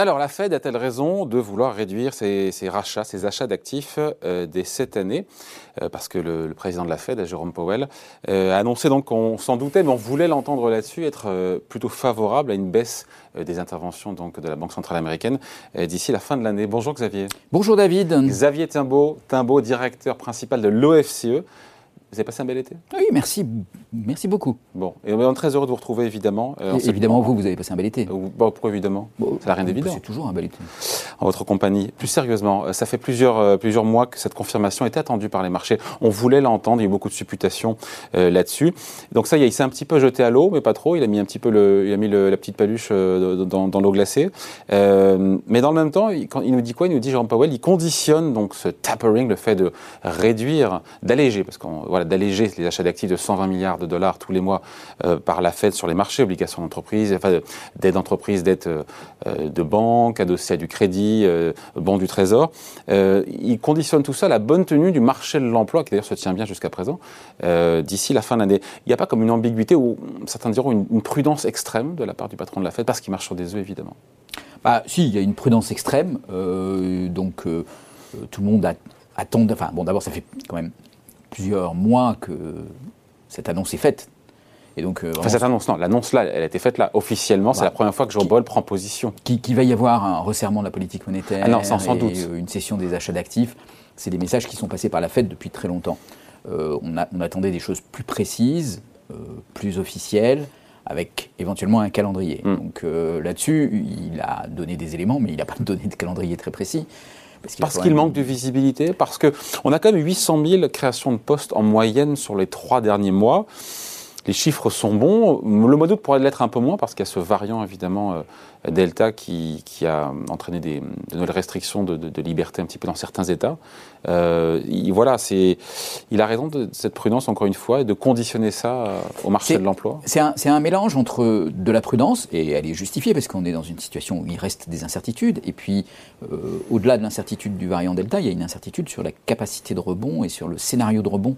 Alors, la Fed a-t-elle raison de vouloir réduire ses, rachats, ses achats d'actifs euh, dès cette année? Euh, Parce que le, président de la Fed, Jérôme Powell, euh, a annoncé donc qu'on s'en doutait, mais on voulait l'entendre là-dessus, être plutôt favorable à une baisse des interventions donc, de la Banque centrale américaine d'ici la fin de l'année. Bonjour Xavier. Bonjour David. Xavier Timbaud, Timbaud directeur principal de l'OFCE. Vous avez passé un bel été? Oui, merci, merci beaucoup. Bon, et on est très heureux de vous retrouver, évidemment. Euh, évidemment, vous, vous avez passé un bel été. Euh, bon, pourquoi évidemment? Ça n'a rien d'évident. C'est toujours un bel été. En votre compagnie. Plus sérieusement, euh, ça fait plusieurs, plusieurs mois que cette confirmation était attendue par les marchés. On voulait l'entendre, il y a eu beaucoup de supputations là-dessus. Donc ça, il s'est un petit peu jeté à l'eau, mais pas trop. Il a mis un petit peu le, il a mis la petite paluche dans, dans l'eau glacée. mais dans le même temps, il, quand il nous dit quoi? Il nous dit, Jean Powell, il conditionne donc ce tapering, le fait de réduire, d'alléger, parce qu'on d'alléger les achats d'actifs de 120 milliards de dollars tous les mois euh, par la Fed sur les marchés, obligations d'entreprise, enfin, d'aide d'entreprise, dette euh, de banque, adossée à du crédit, euh, du trésor. il conditionne tout ça à la bonne tenue du marché de l'emploi, qui d'ailleurs se tient bien jusqu'à présent, d'ici la fin de l'année. Il n'y a pas comme une ambiguïté ou certains diront une, prudence extrême de la part du patron de la Fed, parce qu'il marche sur des œufs évidemment. Bah, si, il y a une prudence extrême. donc tout le monde attend. Enfin, bon, d'abord, ça fait quand même plusieurs mois que cette annonce est faite. Et donc, euh, enfin, cette annonce, non, l'annonce là, elle a été faite là officiellement. c'est la première fois que Jean Paul prend position. Qui, va y avoir un resserrement de la politique monétaire, ah non, sans, doute. Euh, une cession des achats d'actifs. C'est des messages qui sont passés par la Fed depuis très longtemps. Euh, on, on, attendait des choses plus précises, plus officielles, avec éventuellement un calendrier. Hmm. Donc là-dessus, il a donné des éléments, mais il n'a pas donné de calendrier très précis. Parce qu'il manque de visibilité, parce qu'on a quand même 800 000 créations de postes en moyenne sur les trois derniers mois. Les chiffres sont bons. Le mois d'août pourrait l'être un peu moins parce qu'il y a ce variant évidemment euh, Delta qui, a entraîné des, de nouvelles restrictions de, liberté un petit peu dans certains États. Euh, il, voilà, c'est, il a raison de cette prudence, encore une fois, et de conditionner ça euh, au marché de l'emploi. C'est un, un, mélange entre de la prudence, et elle est justifiée parce qu'on est dans une situation où il reste des incertitudes, et puis euh, au-delà de l'incertitude du variant Delta, il y a une incertitude sur la capacité de rebond et sur le scénario de rebond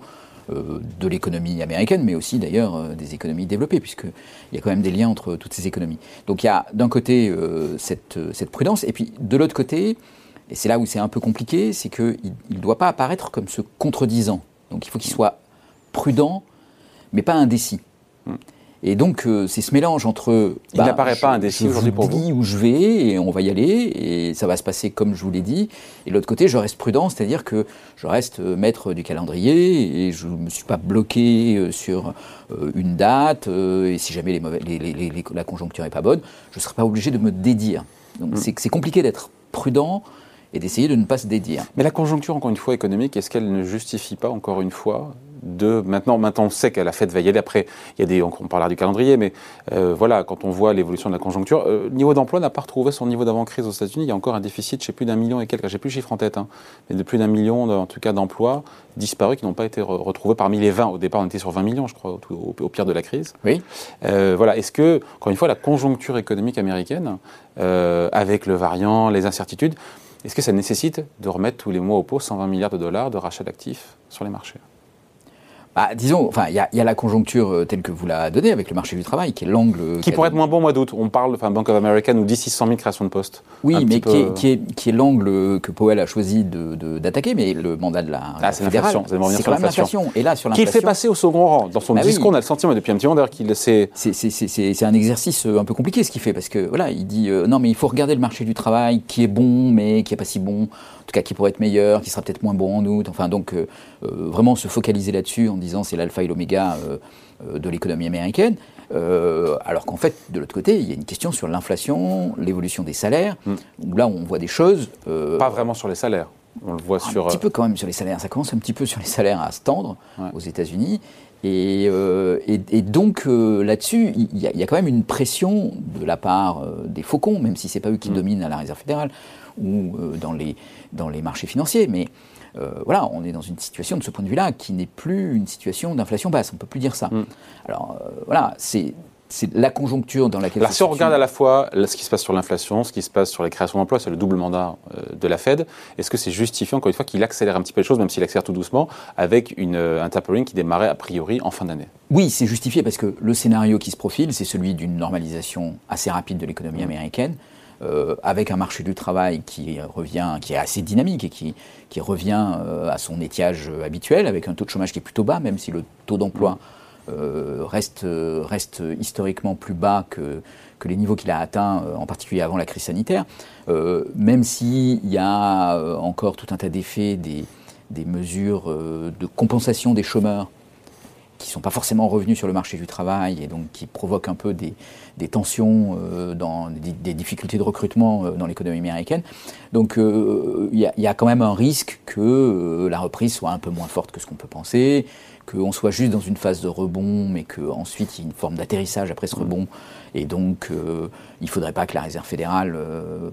de l'économie américaine, mais aussi d'ailleurs euh, des économies développées, puisqu'il y a quand même des liens entre toutes ces économies. Donc il y a d'un côté euh, cette, prudence, et puis de l'autre côté, et c'est là où c'est un peu compliqué, c'est qu'il ne doit pas apparaître comme se contredisant. Donc il faut qu'il soit prudent, mais pas indécis. Hmm. Et donc, euh, c'est ce mélange entre. Il bah, n'apparaît pas indécis aujourd'hui pour vous. où je vais et on va y aller et ça va se passer comme je vous l'ai dit. Et de l'autre côté, je reste prudent, c'est-à-dire que je reste euh, maître du calendrier et je ne me suis pas bloqué euh, sur une date. Et si jamais les la conjoncture n'est pas bonne, je ne serai pas obligé de me dédire. Donc, mm. c'est compliqué d'être prudent et d'essayer de ne pas se dédire. Mais la conjoncture, encore une fois, économique, est-ce qu'elle ne justifie pas, encore une fois, de maintenant, maintenant on sait qu'à la fête va y aller. Après, il y a des, on, parlera du calendrier, mais euh, voilà, quand on voit l'évolution de la conjoncture, euh, le niveau d'emploi n'a pas retrouvé son niveau d'avant-crise aux États-Unis. Il y a encore un déficit, chez plus d'un million et quelques, j'ai plus le chiffre en tête, hein, mais de plus d'un million, en tout cas, d'emplois disparus qui n'ont pas été retrouvés parmi les 20. Au départ, on était sur 20 millions, je crois, au, pire de la crise. Oui. Euh, voilà. Est-ce que, encore une fois, la conjoncture économique américaine, avec le variant, les incertitudes, est-ce que ça nécessite de remettre tous les mois au pot 120 milliards de dollars de rachat d'actifs sur les marchés? Bah, disons, enfin, il y, a la conjoncture euh, telle que vous la donnée avec le marché du travail, qui est l'angle. Qui pourrait être moins bon au mois d'août. On parle, enfin, Bank of America nous dit 600 000 créations de postes. Oui, mais qui, est, qui, est, qui est l'angle que Powell a choisi d'attaquer, de, mais le mandat de la. Ah, c'est l'inflation. C'est quand même l'inflation. Et là, sur l'inflation. Qu'il fait passer au second rang. Dans son bah discours, on a le sentiment depuis un petit moment d'ailleurs qu'il sait. C'est un exercice euh, un peu compliqué ce qu'il fait, parce que voilà, il dit euh, non, mais il faut regarder le marché du travail qui est bon, mais qui n'est pas si bon en tout cas qui pourrait être meilleur, qui sera peut-être moins bon en août. Enfin, donc euh, euh, vraiment se focaliser là-dessus en disant c'est l'alpha et l'oméga euh, de l'économie américaine. alors qu'en fait, de l'autre côté, il y a une question sur l'inflation, l'évolution des salaires, hmm. où là on voit des choses. Pas vraiment sur les salaires. On le voit sur. Un petit peu quand même sur les salaires. Ça commence un petit peu sur les salaires à se tendre aux États-Unis. Et, et, donc là-dessus, il y, a quand même une pression de la part des faucons, même si c'est pas eux qui hmm. dominent à la Réserve fédérale, ou euh, dans, les, dans les marchés financiers. Mais euh, voilà, on est dans une situation de ce point de vue-là qui n'est plus une situation d'inflation basse. On ne peut plus dire ça. Mm. Alors euh, voilà, c'est c'est la conjoncture dans laquelle. Alors, si on regarde à la fois ce qui se passe sur l'inflation, ce qui se passe sur les créations d'emplois, c'est le double mandat de la Fed, est-ce que c'est justifié, encore une fois, qu'il accélère un petit peu les choses, même s'il accélère tout doucement, avec une, un tapering qui démarrait a priori en fin d'année? Oui, c'est justifié parce que le scénario qui se profile, c'est celui d'une normalisation assez rapide de l'économie mm. Américaine. avec un marché du travail qui revient, qui est assez dynamique et qui, revient à son étiage habituel, avec un taux de chômage qui est plutôt bas, même si le taux d'emploi reste, historiquement plus bas que, les niveaux qu'il a atteints, en particulier avant la crise sanitaire, même s'il y a encore tout un tas d'effets des mesures de compensation des chômeurs qui ne sont pas forcément revenus sur le marché du travail et donc qui provoquent un peu des, tensions, euh, des, difficultés de recrutement euh, dans l'économie américaine. Donc euh, il y, a quand même un risque que la reprise soit un peu moins forte que ce qu'on peut penser, qu'on soit juste dans une phase de rebond, mais qu'ensuite il y ait une forme d'atterrissage après ce rebond. Et donc il ne faudrait pas que la Réserve fédérale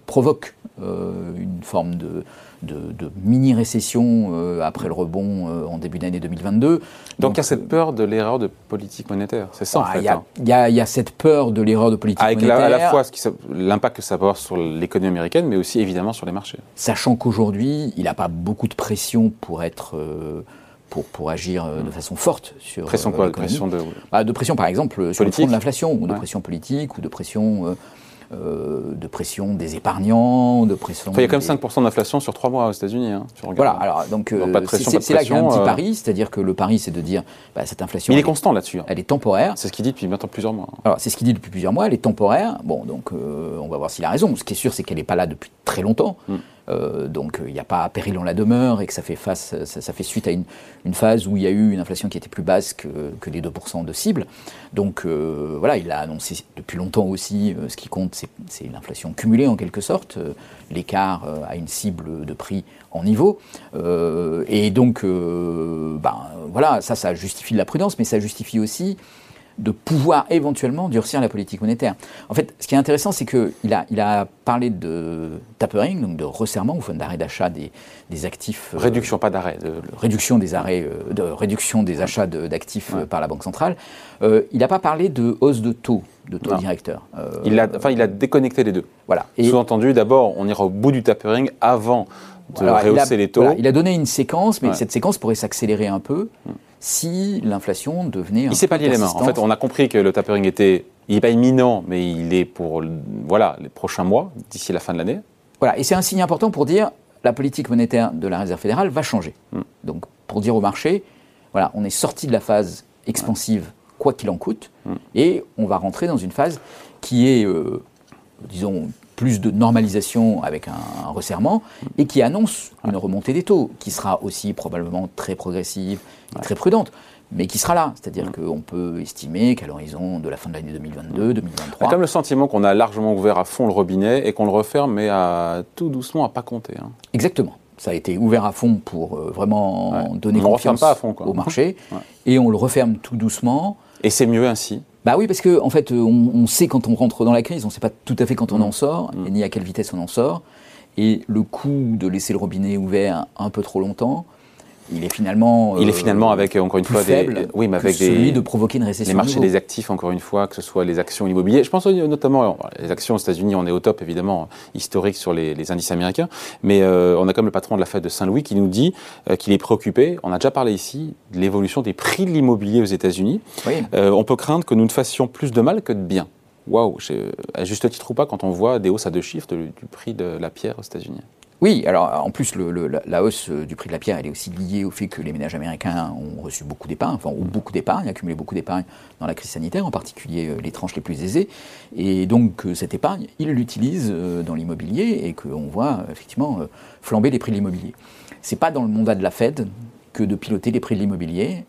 provoque une forme de de, mini-récession euh, après le rebond euh, en début d'année 2022. Donc, il y a cette peur de l'erreur de politique monétaire, c'est ça en fait Il y, hein. y, a cette peur de l'erreur de politique Avec monétaire. Avec à la fois l'impact que ça peut avoir sur l'économie américaine, mais aussi évidemment sur les marchés. Sachant qu'aujourd'hui, il n'a pas beaucoup de pression pour être... Euh, pour, pour, agir de façon forte sur pression quoi, pression de... Bah, de pression par exemple sur le front de l'inflation ou de pression politique ou de pression euh, de pression des épargnants, de pression. il y a quand même 5% d'inflation sur 3 mois aux États-Unis. Hein, voilà, alors donc euh, c'est là qu'il y a un petit euh. pari, c'est-à-dire que le pari c'est de dire bah, cette inflation. il est constant là-dessus. Hein. Elle est temporaire. C'est ce qu'il dit depuis maintenant plusieurs mois. Alors c'est ce qu'il dit depuis plusieurs mois, elle est temporaire. Bon, donc on va voir s'il a raison. Ce qui est sûr, c'est qu'elle n'est pas là depuis très longtemps. Mm. Euh, donc il n'y a pas péril en la demeure et que ça fait, face, ça, fait suite à une, phase où il y a eu une inflation qui était plus basse que, les 2% de cible. Donc euh, voilà, il a annoncé depuis longtemps aussi, euh, ce qui compte, c'est l'inflation cumulée en quelque sorte, l'écart à une cible de prix en niveau. et donc, ben, voilà, ça, ça justifie de la prudence, mais ça justifie aussi de pouvoir éventuellement durcir la politique monétaire. En fait, ce qui est intéressant, c'est qu'il a, il a parlé de tapering, donc de resserrement, ou d'arrêt d'achat des, actifs. Euh, réduction, pas d'arrêt. Réduction des arrêts, euh, de réduction des achats d'actifs euh, par la Banque centrale. il n'a pas parlé de hausse de taux, de taux directeur. il, a, enfin, il a déconnecté les deux. Voilà. Sous-entendu, d'abord, on ira au bout du tapering avant de rehausser les taux. il a donné une séquence, mais cette séquence pourrait s'accélérer un peu. Mm si l'inflation devenait. Il s'est pas lié les mains. En fait, on a compris que le tapering était, il n'est pas imminent, mais il est pour voilà les prochains mois, d'ici la fin de l'année. Voilà, et c'est un signe important pour dire la politique monétaire de la Réserve fédérale va changer. Hmm. Donc, pour dire au marché, voilà, on est sorti de la phase expansive, quoi qu'il en coûte, hmm. et on va rentrer dans une phase qui est, euh, disons, plus de normalisation avec un, resserrement et qui annonce une remontée des taux qui sera aussi probablement très progressive, très prudente mais qui sera là. C'est-à-dire qu'on peut estimer qu'à l'horizon de la fin de l'année 2022, 2023. a comme le sentiment qu'on a largement ouvert à fond le robinet et qu'on le referme, mais à tout doucement, à pas compter. Hein. Exactement. Ça a été ouvert à fond pour euh, vraiment donner confiance au marché. Et on le referme tout doucement. Et c'est mieux ainsi bah oui, parce qu'en en fait, on, sait quand on rentre dans la crise, on ne sait pas tout à fait quand on mm. en sort, mm. ni à quelle vitesse on en sort. Et le coût de laisser le robinet ouvert un peu trop longtemps, il est finalement il est finalement avec encore une fois faible des oui mais avec celui de provoquer une récession les marchés des actifs encore une fois que ce soit les actions immobilières. Je pense notamment les actions aux États-Unis on est au top évidemment historique sur les, indices américains. Mais euh, on a comme le patron de la Fed de Saint-Louis qui nous dit euh, qu'il est préoccupé on a déjà parlé ici de l'évolution des prix de l'immobilier aux États-Unis. Euh, on peut craindre que nous ne fassions plus de mal que de bien. Waouh à juste titre ou pas quand on voit des hausses à deux chiffres du prix de la pierre aux États-Unis oui, alors en plus, la, hausse du prix de la pierre, elle est aussi liée au fait que les ménages américains ont reçu beaucoup d'épargne, enfin, ou beaucoup d'épargne, accumulé beaucoup d'épargne dans la crise sanitaire, en particulier euh, les tranches les plus aisées. Et donc, euh, cette épargne, ils l'utilisent euh, dans l'immobilier et qu'on voit effectivement flamber les prix de l'immobilier. C'est pas dans le mandat de la Fed que de piloter les prix de l'immobilier.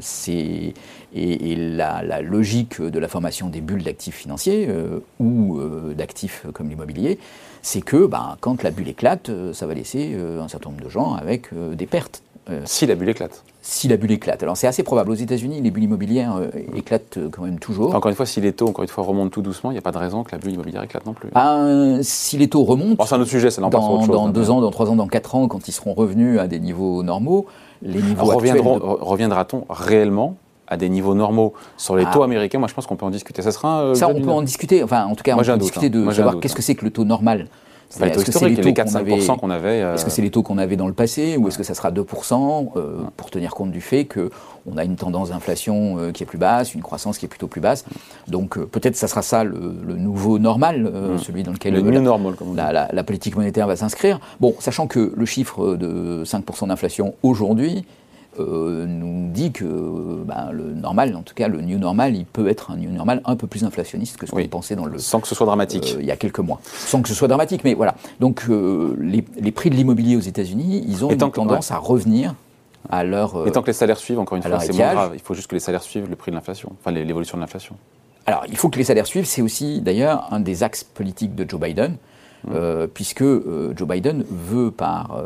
c'est et, la, logique de la formation des bulles d'actifs financiers ou d'actifs comme l'immobilier, c'est que ben, quand la bulle éclate, euh, ça va laisser euh, un certain nombre de gens avec euh, des pertes. Si la bulle éclate si la bulle éclate. Alors c'est assez probable. Aux États-Unis, les bulles immobilières éclatent quand même toujours. Encore une fois, si les taux, encore une fois, remontent tout doucement, il n'y a pas de raison que la bulle immobilière éclate non plus. Ben, si les taux remontent, c'est un autre sujet, c'est dans, autre chose, dans deux ans, dans trois ans, dans quatre ans, quand ils seront revenus à des niveaux normaux, les niveaux Reviendra-t-on réellement à des niveaux normaux? Sur les ah. taux américains, moi je pense qu'on peut en discuter. Ça sera Ça, on peut en discuter. Enfin, en tout cas, on peut en discuter hein. de savoir qu'est-ce que c'est que le taux normal. Enfin, les taux historiques, les 4-5% qu'on avait. Euh, est-ce que c'est les taux qu'on avait dans le passé ou est-ce que ça sera 2% euh, pour tenir compte du fait qu'on a une tendance d'inflation euh, qui est plus basse, une croissance qui est plutôt plus basse Donc peut-être ça sera ça le, nouveau normal, mmh. celui dans lequel le normal, la, la, politique monétaire va s'inscrire. Bon, sachant que le chiffre de 5% d'inflation aujourd'hui, euh, nous dit que ben, le normal, en tout cas le new normal, il peut être un new normal un peu plus inflationniste que ce qu'on pensait dans le. Sans que ce soit dramatique. Euh, il y a quelques mois. Sans que ce soit dramatique, mais voilà. Donc euh, les, prix de l'immobilier aux États-Unis, ils ont une tendance à revenir à leur. Et tant que les salaires suivent, encore une fois, c'est moins grave. Il faut juste que les salaires suivent le prix de l'inflation, enfin l'évolution de l'inflation. Alors, il faut que les salaires suivent. C'est aussi, d'ailleurs, un des axes politiques de Joe Biden, mmh. puisque Joe Biden veut, par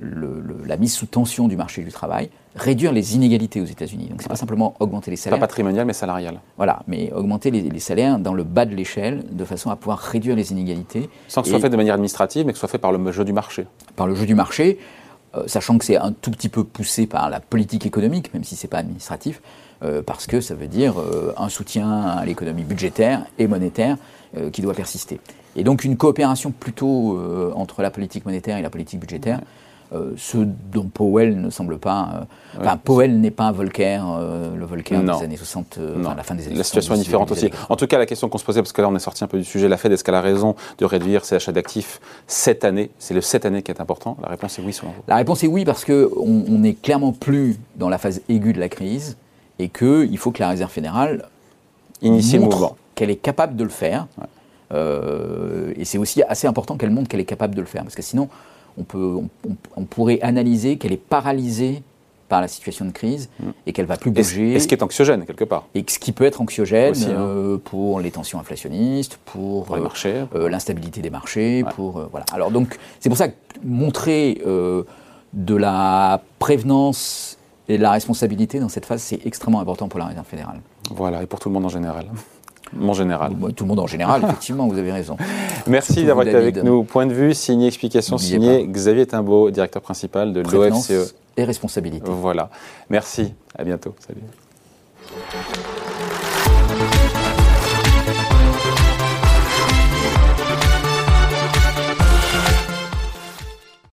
la mise sous tension du marché du travail, réduire les inégalités aux États-Unis. Donc c'est pas simplement augmenter les salaires. Pas patrimonial, mais salarial. Voilà, mais augmenter les, salaires dans le bas de l'échelle, de façon à pouvoir réduire les inégalités. Sans que ce soit fait de manière administrative, mais que ce soit fait par le jeu du marché. Par le jeu du marché, euh, sachant que c'est un tout petit peu poussé par la politique économique, même si c'est pas administratif, euh, parce que ça veut dire euh, un soutien à l'économie budgétaire et monétaire qui doit persister. Et donc une coopération plutôt entre la politique monétaire et la politique budgétaire. Euh, ce dont Powell ne semble pas. Euh, Powell n'est pas un Volcker, euh, le Volcker des années 60, enfin, la fin des années 60. La situation est différente aussi. En tout cas, la question qu'on se posait, parce que là on est sorti un peu du sujet, la Fed, est-ce qu'elle a raison de réduire ses achats d'actifs cette année? C'est le cette année qui est important. La réponse est oui, selon vous. La réponse est oui, parce qu'on n'est clairement plus dans la phase aiguë de la crise et qu'il faut que la Réserve fédérale initie montre qu'elle est capable de le faire. et c'est aussi assez important qu'elle montre qu'elle est capable de le faire, parce que sinon, on, peut, on, pourrait analyser qu'elle est paralysée par la situation de crise mm. et qu'elle va plus bouger. Et ce qui est anxiogène quelque part. Et ce qui peut être anxiogène hein. euh, pour les tensions inflationnistes, pour, les marchés, euh, l'instabilité des marchés, pour euh, voilà. Alors donc c'est pour ça que montrer de la prévenance et de la responsabilité dans cette phase c'est extrêmement important pour la Réserve fédérale. Voilà et pour tout le monde en général. En général. Tout le monde en général, effectivement, vous avez raison. Merci d'avoir été avec nous. Point de vue, signé, explication, signé Xavier Timbaud, directeur principal de l'OFCE. Et responsabilité. Voilà. Merci. À bientôt. Salut.